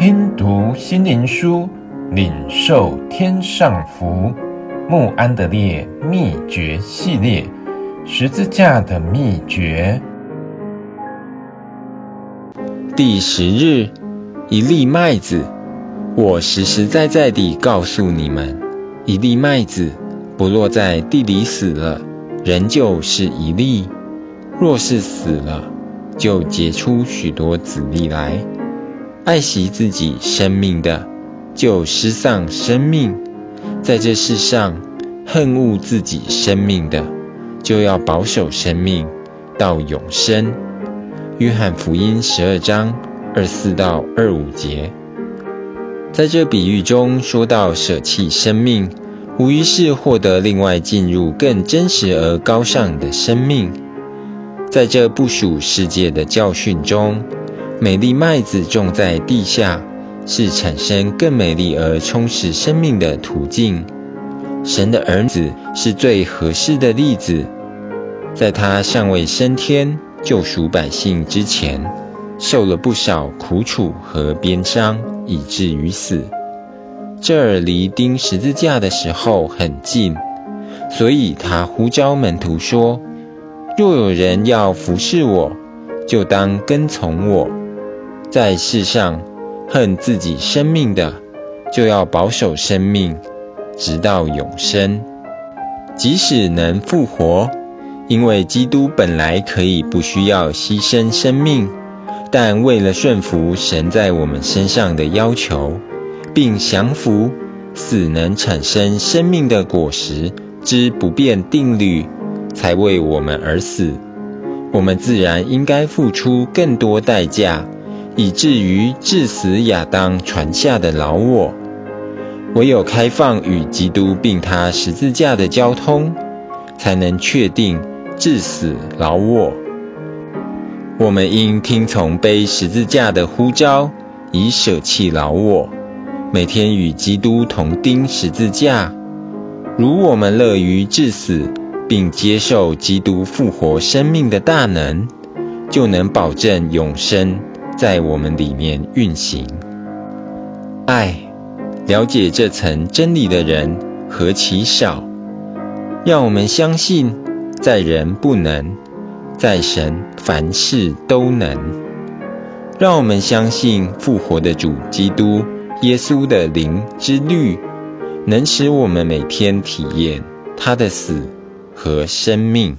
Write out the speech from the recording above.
听读心灵书，领受天上福。慕安德烈秘诀系列，十字架的秘诀。第十日，一粒麦子。我实实在在地告诉你们，一粒麦子不落在地里死了，仍旧是一粒；若是死了，就结出许多子粒来。爱惜自己生命的，就失丧生命；在这世上恨恶自己生命的，就要保守生命到永生。约翰福音十二章二四到二五节。在这比喻中说到舍弃生命，无疑是获得另外进入更真实而高尚的生命。在这不属世界的教训中，美丽麦子种在地下，是产生更美丽而充实生命的途径。神的儿子是最合适的例子，在他尚未升天救赎百姓之前，受了不少苦楚和鞭伤。以至于死，这儿离钉十字架的时候很近，所以他呼召门徒说：“若有人要服侍我，就当跟从我。在世上恨自己生命的，就要保守生命，直到永生。即使能复活，因为基督本来可以不需要牺牲生命。”但为了顺服神在我们身上的要求，并降服死能产生生命的果实之不变定律，才为我们而死。我们自然应该付出更多代价，以至于致死亚当传下的老我。唯有开放与基督并他十字架的交通，才能确定致死老我。我们应听从背十字架的呼召，以舍弃老我，每天与基督同钉十字架。如我们乐于致死，并接受基督复活生命的大能，就能保证永生在我们里面运行。爱，了解这层真理的人何其少！让我们相信，在人不能。在神凡事都能，让我们相信复活的主基督耶稣的灵之律，能使我们每天体验他的死和生命。